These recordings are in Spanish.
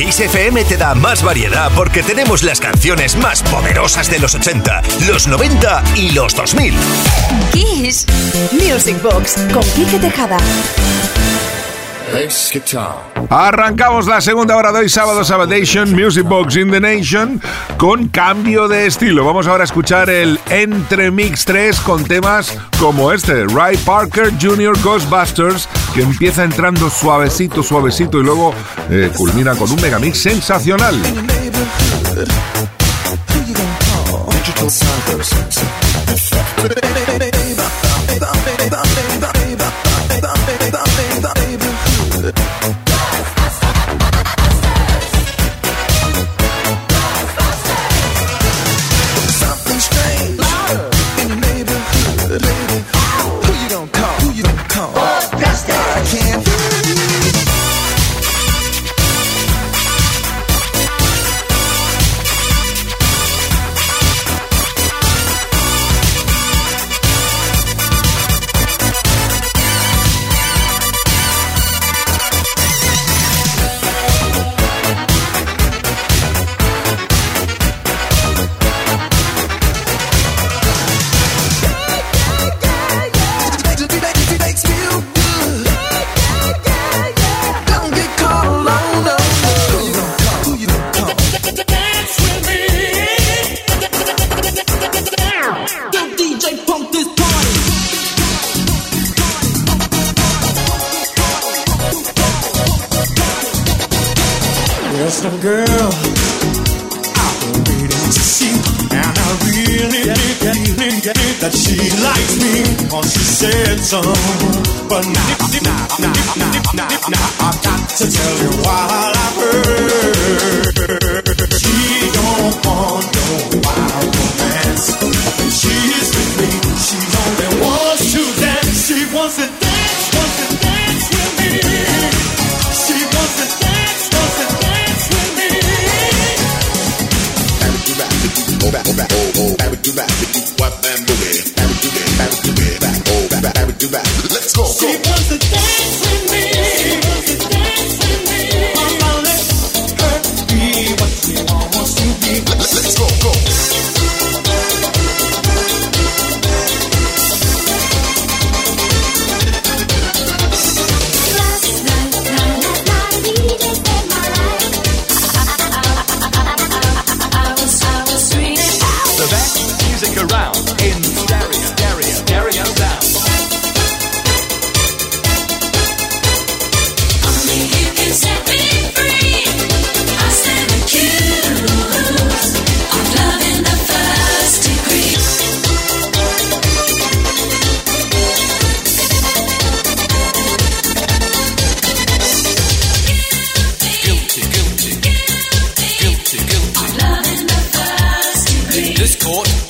Kiss FM te da más variedad porque tenemos las canciones más poderosas de los 80, los 90 y los 2000. Kiss Music Box con Quique Tejada. Arrancamos la segunda hora de hoy, sábado, Sabadation, Music Box in the Nation, con cambio de estilo. Vamos ahora a escuchar el Entre Mix 3 con temas como este, Ray Parker Jr. Ghostbusters, que empieza entrando suavecito, suavecito y luego eh, culmina con un megamix sensacional. just girl. I've been waiting to see, and I really yeah, did yeah. that she likes me, cause she said so. But now, now, now, now, now, I've got to tell you why I've heard. She don't want no wild romance. do back, do wap and boogie, back do back, back do back, oh back, back do back. Let's go. court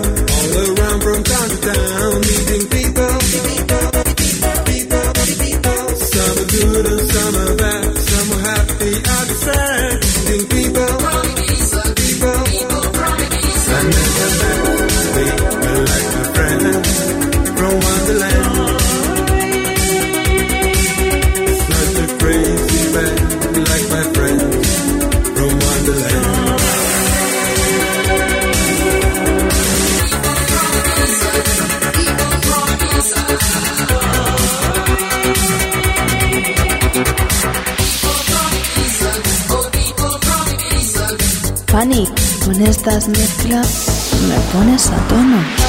Estas mezclas me pones a tono.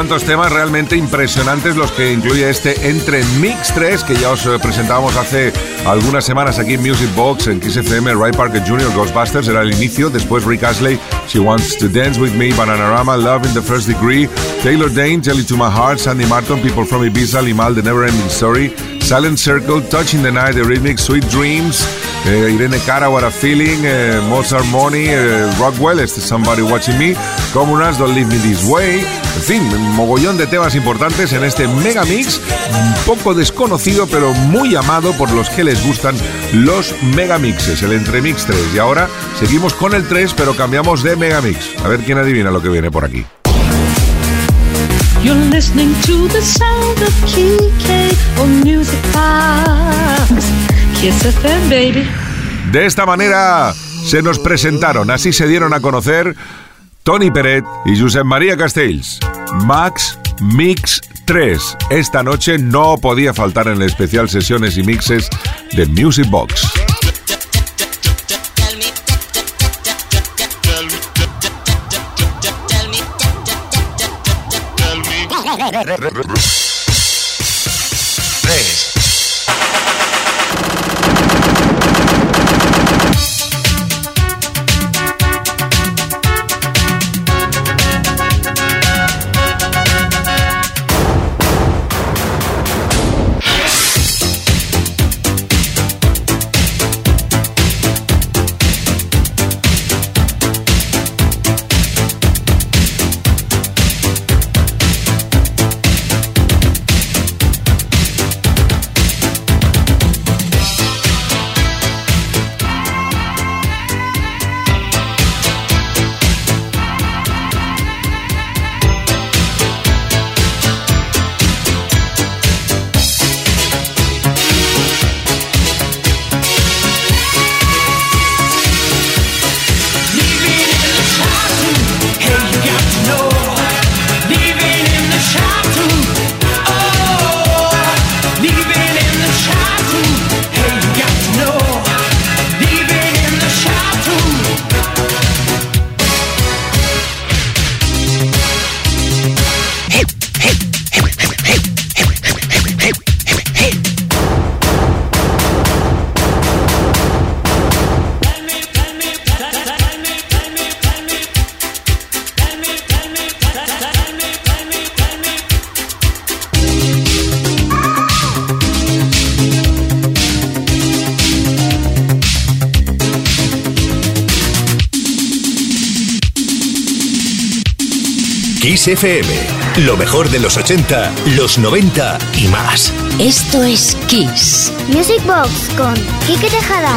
Cuantos temas realmente impresionantes los que incluye este Entre Mix 3 que ya os eh, presentábamos hace algunas semanas aquí en Music Box en Kiss FM, Ray Parker Jr., Ghostbusters era el inicio, después Rick Astley, She Wants to Dance With Me, Bananarama, Love in the First Degree, Taylor Dane, Tell It To My Heart, Sandy Martin, People From Ibiza, Limal, The Never Ending Story, Silent Circle, Touching the Night, The Rhythmic, Sweet Dreams, eh, Irene Cara, What a Feeling, eh, Mozart Money, eh, Rockwell, este Somebody Watching Me, Communals, Don't Leave Me This Way. En fin, un mogollón de temas importantes en este megamix, un poco desconocido, pero muy amado por los que les gustan los megamixes, el Entremix 3. Y ahora seguimos con el 3, pero cambiamos de megamix. A ver quién adivina lo que viene por aquí. You're listening to the sound of KK on Music Box. Kiss FM, baby. De esta manera se nos presentaron, así se dieron a conocer Tony Peret y Josep María Castells. Max Mix 3. Esta noche no podía faltar en el especial sesiones y mixes de Music Box. Kiss FM. Lo mejor de los 80, los 90 y más. Esto es Kiss. Music Box con Kike Tejada.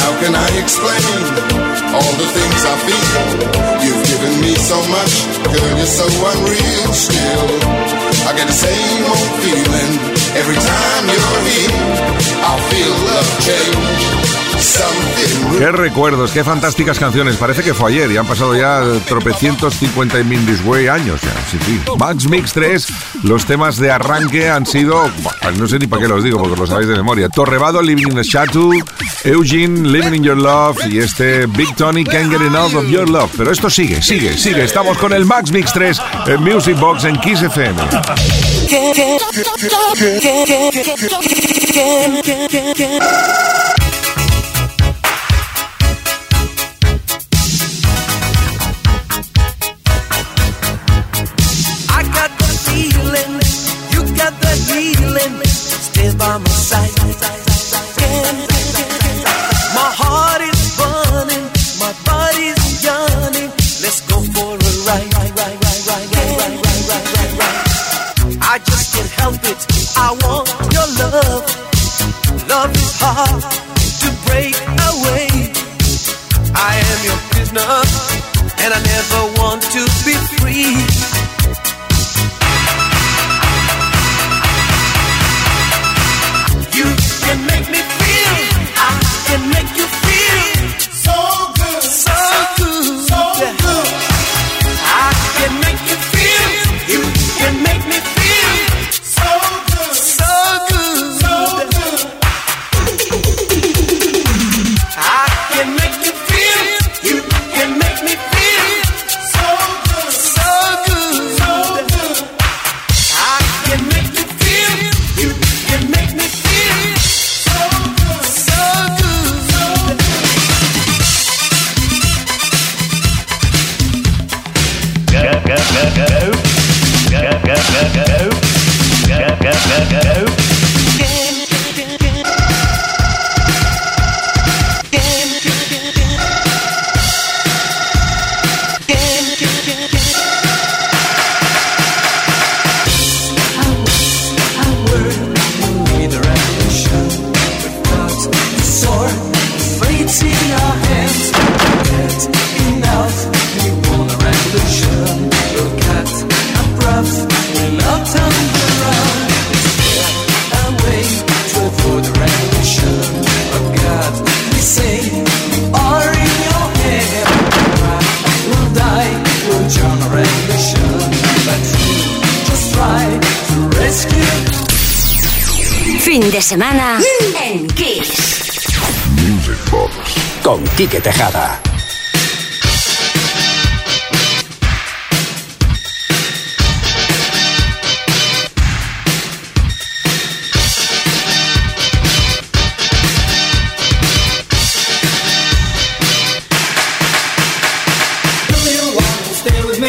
How can I explain all the things I feel? You've given me so much, girl, you're so unreal still. I get the same old feeling every time you're here. I feel love change. Qué recuerdos, qué fantásticas canciones. Parece que fue ayer y han pasado ya tropecientos cincuenta y Mindy's Way años ya. Sí, sí. Max Mix 3, los temas de arranque han sido, no sé ni para qué los digo porque lo sabéis de memoria. Torrevado, Living in the Chateau, Eugene, Living in Your Love y este Big Tony, Can't Get Enough of Your Love. Pero esto sigue, sigue, sigue. Estamos con el Max Mix 3 en Music Box en Kiss FM.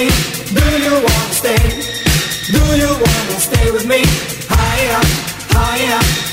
me? Do you wanna stay? Do you wanna stay with me? Higher, higher.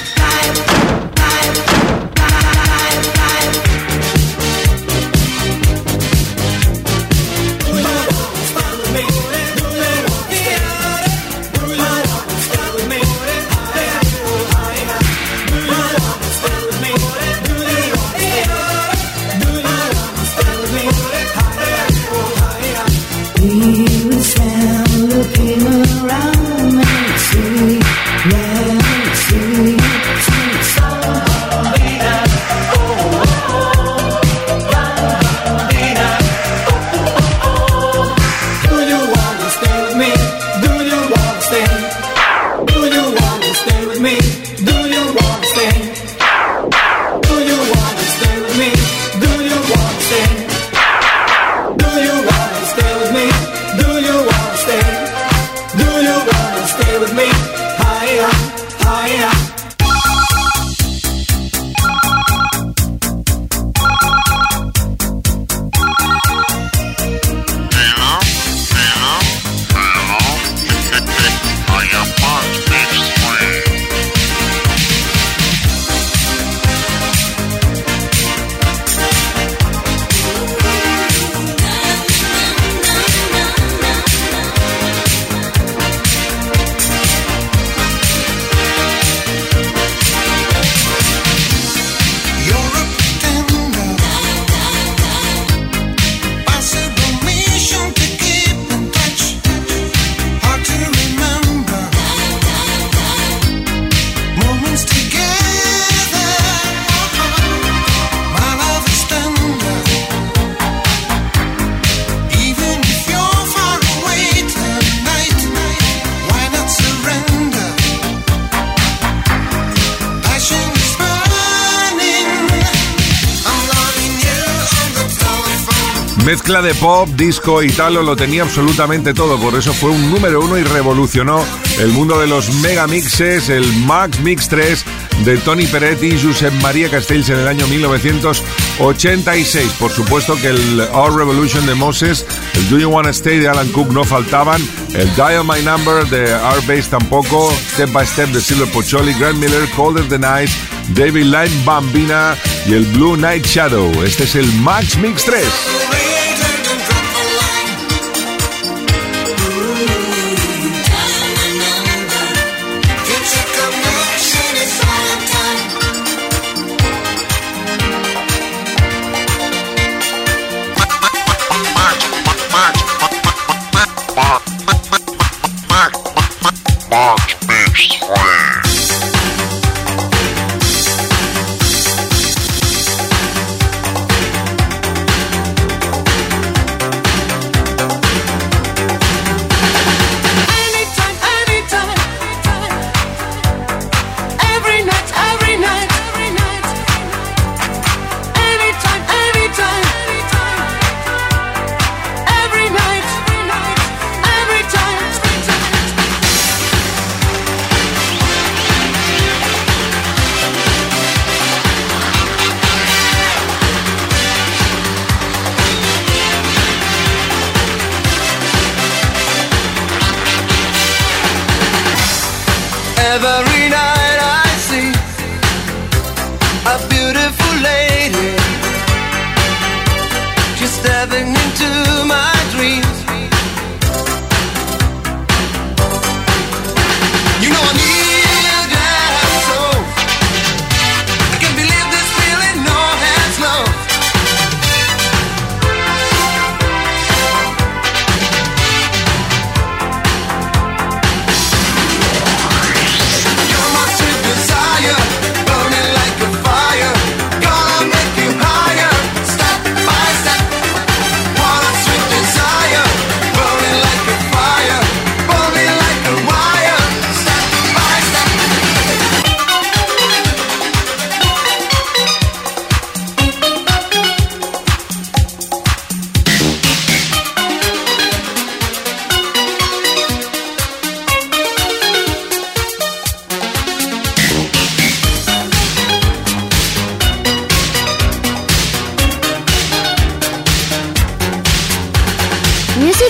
Mezcla de pop, disco, italo, lo tenía absolutamente todo. Por eso fue un número uno y revolucionó el mundo de los megamixes, el Max Mix 3 de Tony Peretti y Josep María Castells en el año 1986. Por supuesto que el All Revolution de Moses, el Do You Wanna Stay de Alan Cook no faltaban, el Dial My Number de R Bass tampoco, Step by Step de Silver Pocholi, Grant Miller, Colder Than Ice, David Line Bambina y el Blue Night Shadow. Este es el Max Mix 3.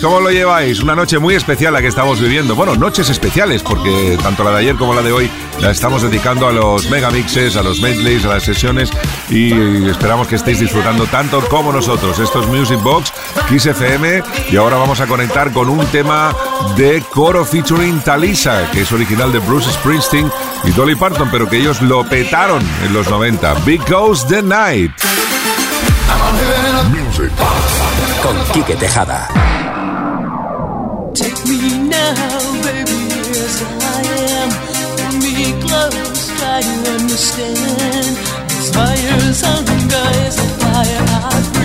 ¿Cómo lo lleváis? Una noche muy especial la que estamos viviendo. Bueno, noches especiales, porque tanto la de ayer como la de hoy la estamos dedicando a los megamixes, a los medleys, a las sesiones y esperamos que estéis disfrutando tanto como nosotros. Esto es Music Box, Kiss FM y ahora vamos a conectar con un tema de coro featuring Talisa, que es original de Bruce Springsteen y Dolly Parton, pero que ellos lo petaron en los 90. Because the Night. Music con Quique Tejada. Understand. This fire's hunger is a fire I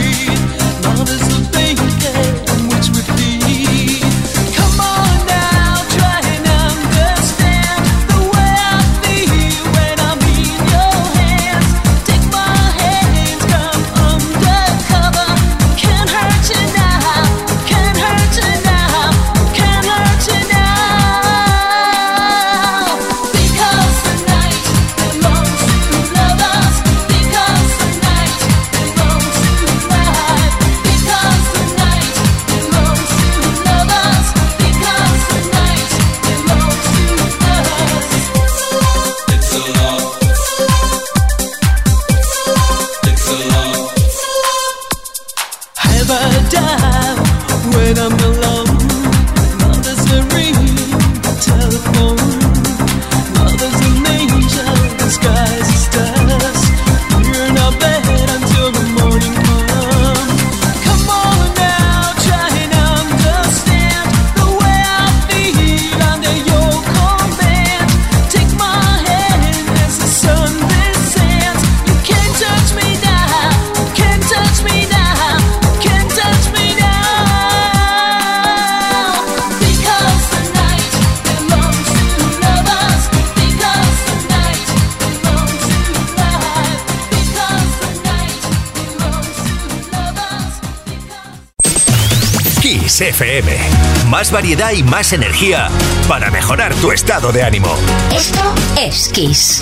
Más variedad y más energía para mejorar tu estado de ánimo. Esto es Kiss.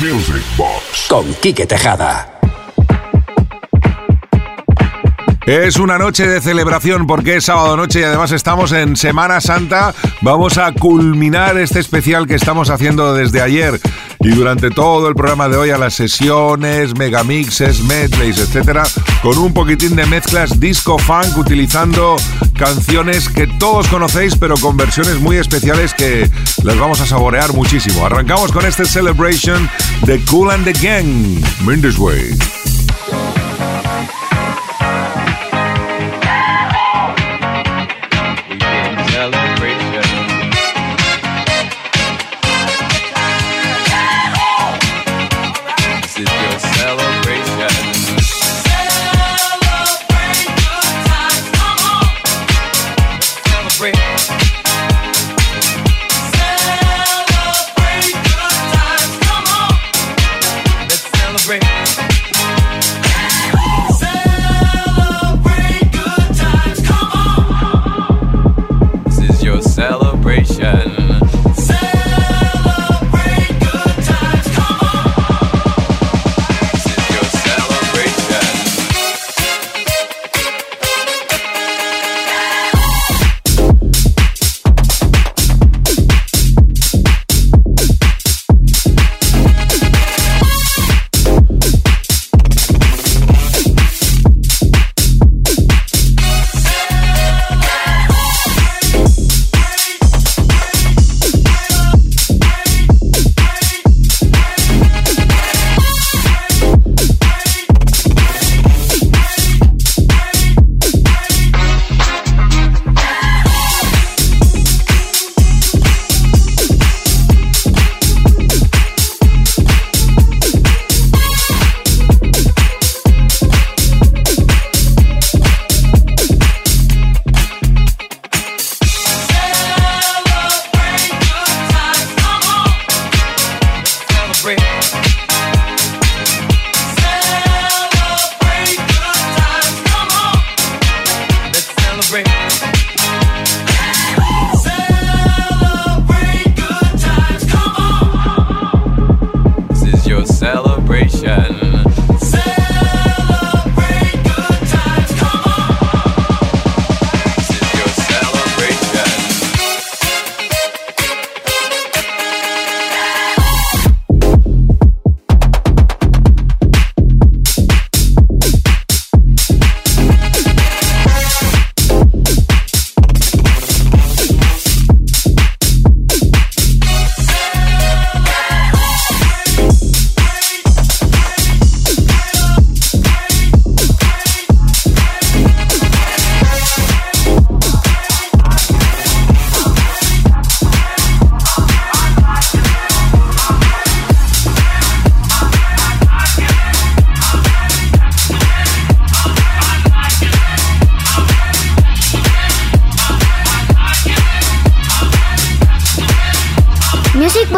Music Box con Quique Tejada. Es una noche de celebración porque es sábado noche y además estamos en Semana Santa. Vamos a culminar este especial que estamos haciendo desde ayer y durante todo el programa de hoy a las sesiones, megamixes, medleys, etcétera, con un poquitín de mezclas disco funk utilizando canciones que todos conocéis pero con versiones muy especiales que las vamos a saborear muchísimo. Arrancamos con este celebration de Cool and the Gang, Mendes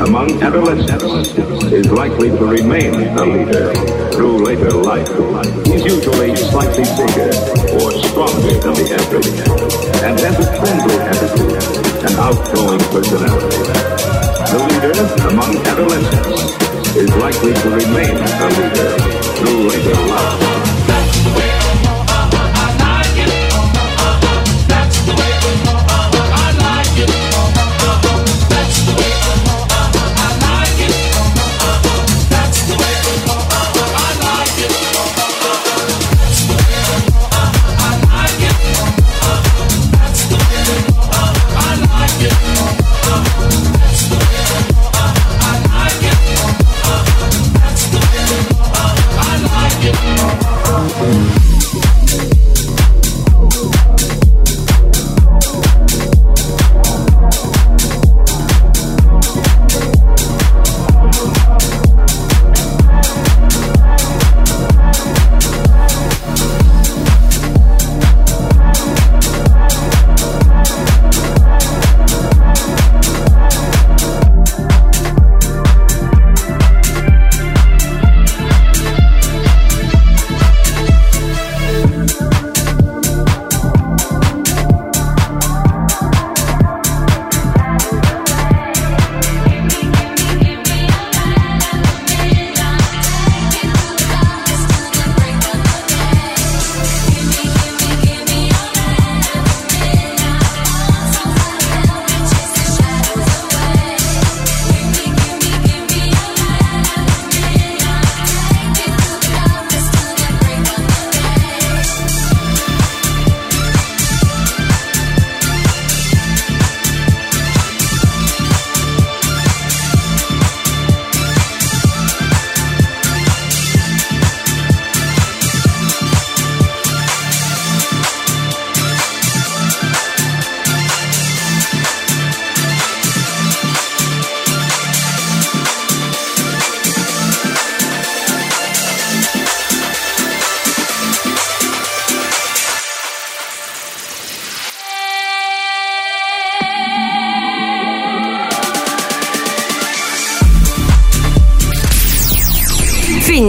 Among adolescents is likely to remain a leader through later life. He's usually slightly bigger or stronger than the average and has a friendly attitude and outgoing personality. The leader among adolescents is likely to remain a leader through later life.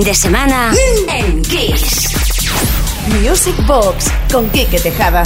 De semana en Kiss. Music Box con Quique Tejada.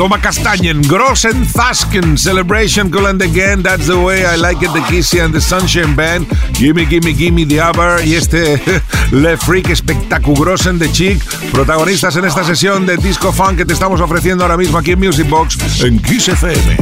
Toma Castanyen, Grossen Thasken, Celebration Cool Again, That's the Way I Like It, The Kissy and the Sunshine Band, Gimme, Gimme, Gimme, The Aber y este Le Freak Spectacugrosen de Chic, protagonistas en esta sesión de Disco Funk que te estamos ofreciendo ahora mismo aquí en Music Box en Kiss FM.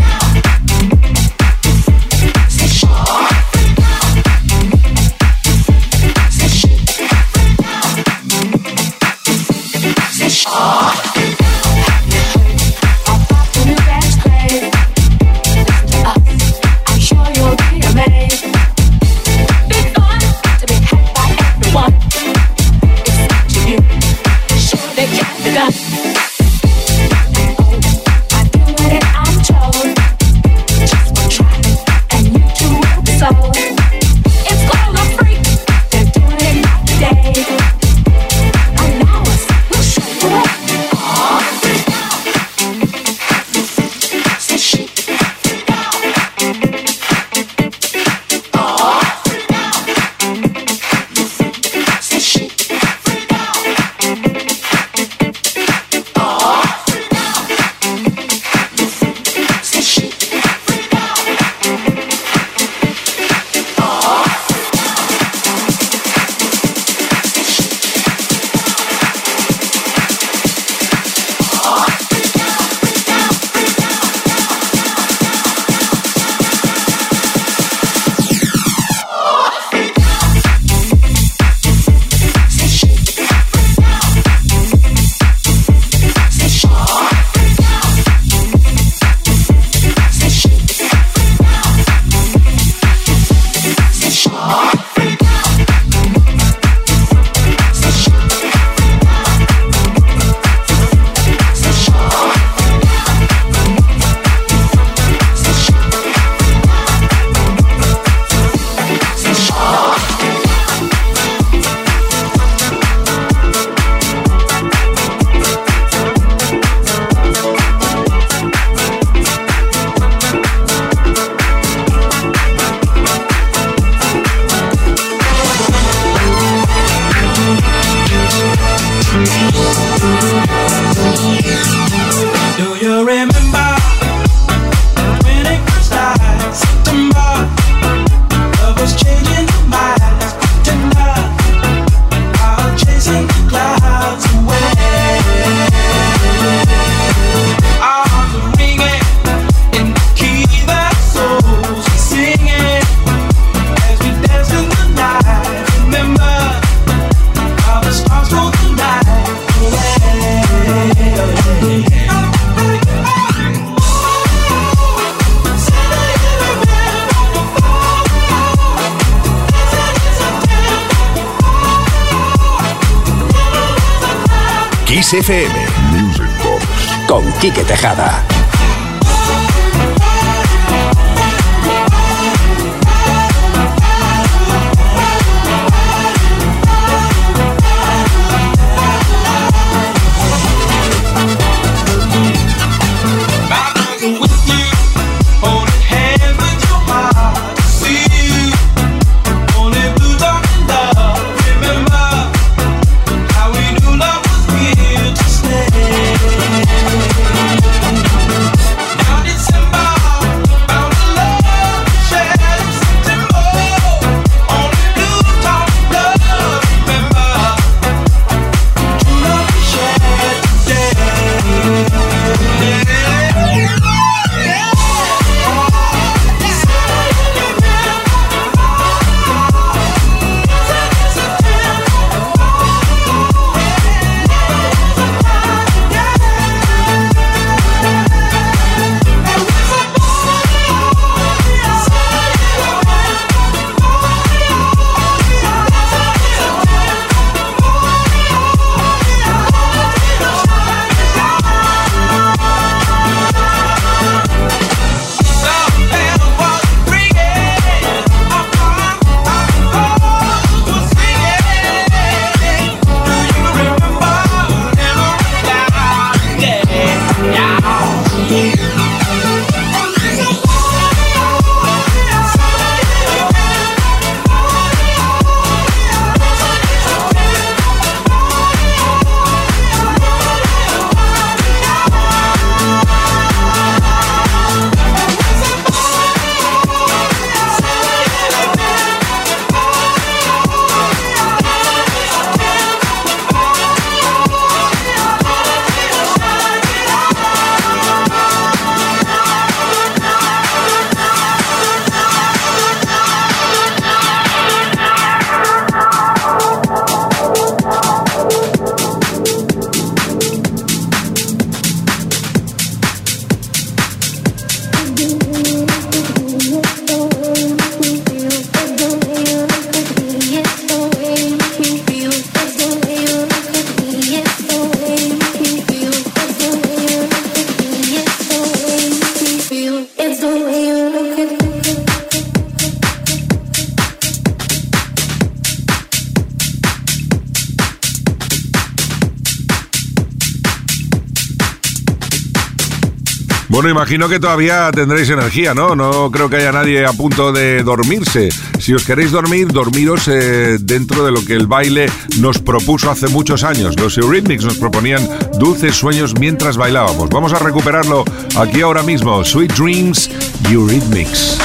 Bueno, imagino que todavía tendréis energía, ¿no? No creo que haya nadie a punto de dormirse. Si os queréis dormir, dormiros eh, dentro de lo que el baile nos propuso hace muchos años. Los Eurythmics nos proponían dulces sueños mientras bailábamos. Vamos a recuperarlo aquí ahora mismo. Sweet Dreams, Eurythmics.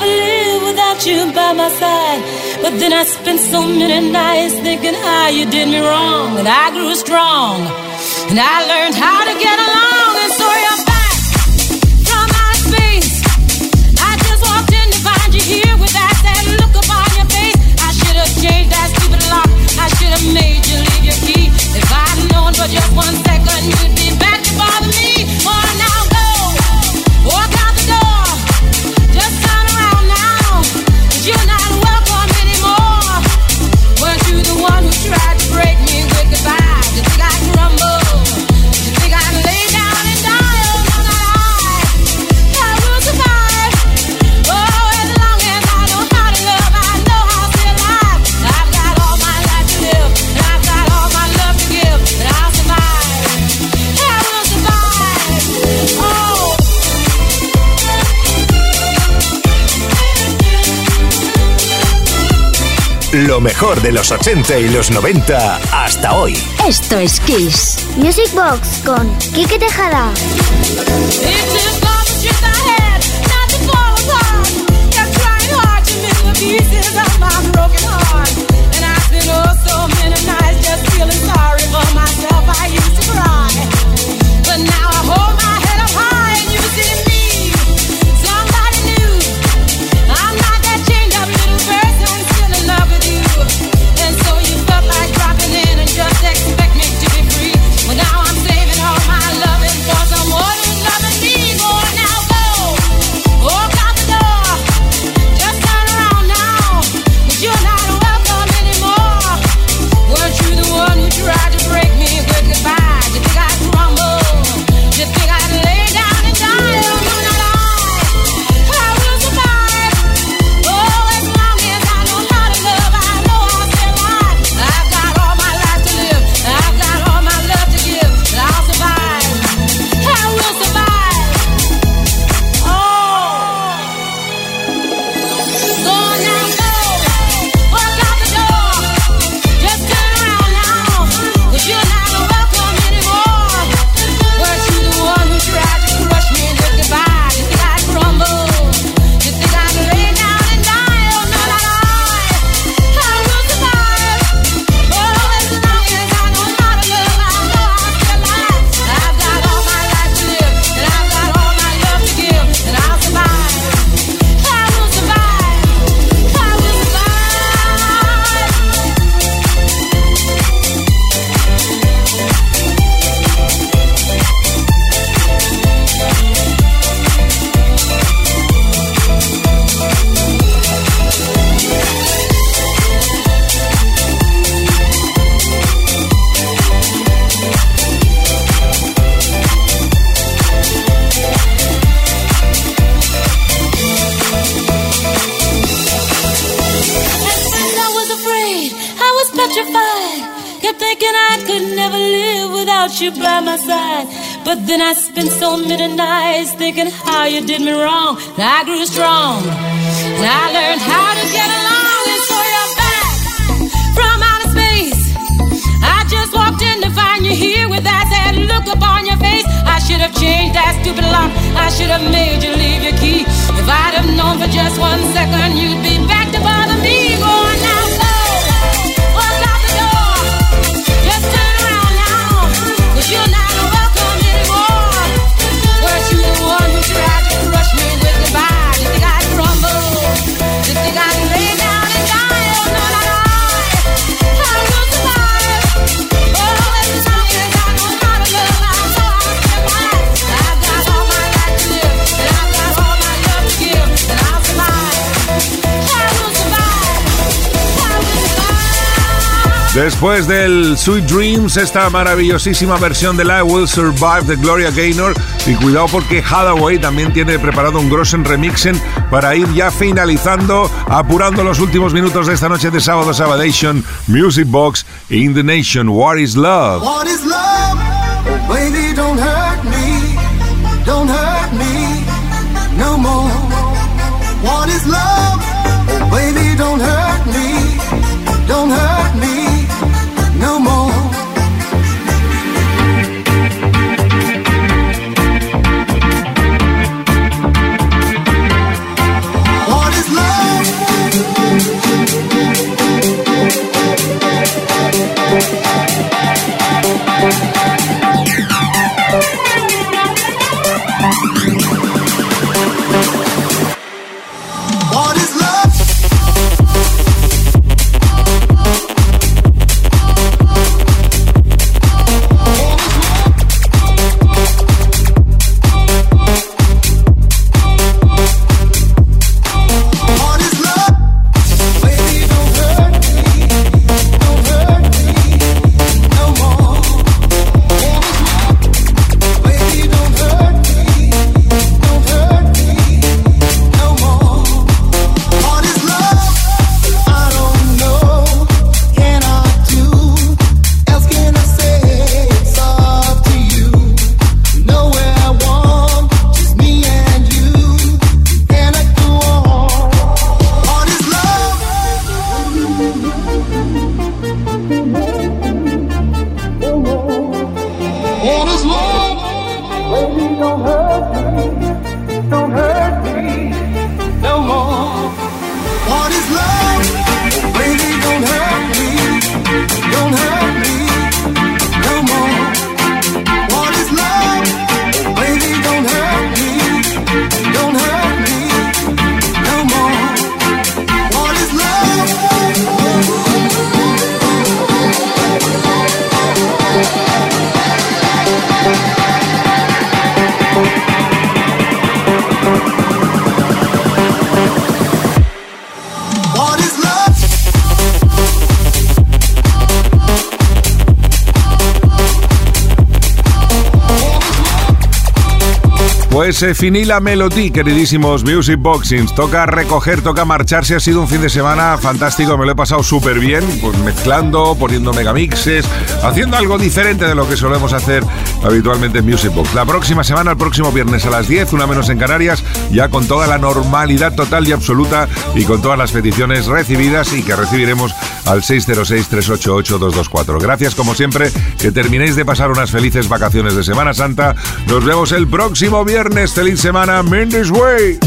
never live without you by my side. But then I spent so many nights thinking how you did me wrong. And I grew strong. And I learned how to get along. mejor de los 80 y los 90 hasta hoy. Esto es Kiss. Music Box con Kike Tejada. pieces of my broken heart. And I've been oh so many nights just feeling sorry. thinking I could never live without you by my side. But then I spent so many nights thinking how you did me wrong. And I grew strong, and I learned how to get along. And so you're back from outer space. I just walked in to find you here with that sad look upon your face. I should have changed that stupid lock. I should have made you leave your key. If I'd have known for just one second, you'd be you now. Después del Sweet Dreams, esta maravillosísima versión de I Will Survive de Gloria Gaynor. Y cuidado porque Hathaway también tiene preparado un Grossen Remixen para ir ya finalizando, apurando los últimos minutos de esta noche de sábado, Sabadation, Music Box, In the Nation, What is Love? What is love? Baby, don't hurt me, don't hurt me no more. What is love? Baby, don't hurt me, don't hurt se finí la melodía, queridísimos Music Boxings. Toca recoger, toca marcharse. Ha sido un fin de semana fantástico, me lo he pasado súper bien, pues mezclando, poniendo megamixes, haciendo algo diferente de lo que solemos hacer habitualmente en Music Box. La próxima semana, el próximo viernes a las 10, una menos en Canarias, ya con toda la normalidad total y absoluta y con todas las peticiones recibidas y que recibiremos al 606-388-224. Gracias como siempre, que terminéis de pasar unas felices vacaciones de Semana Santa. Nos vemos el próximo viernes. Feliz semana, Mendes Way.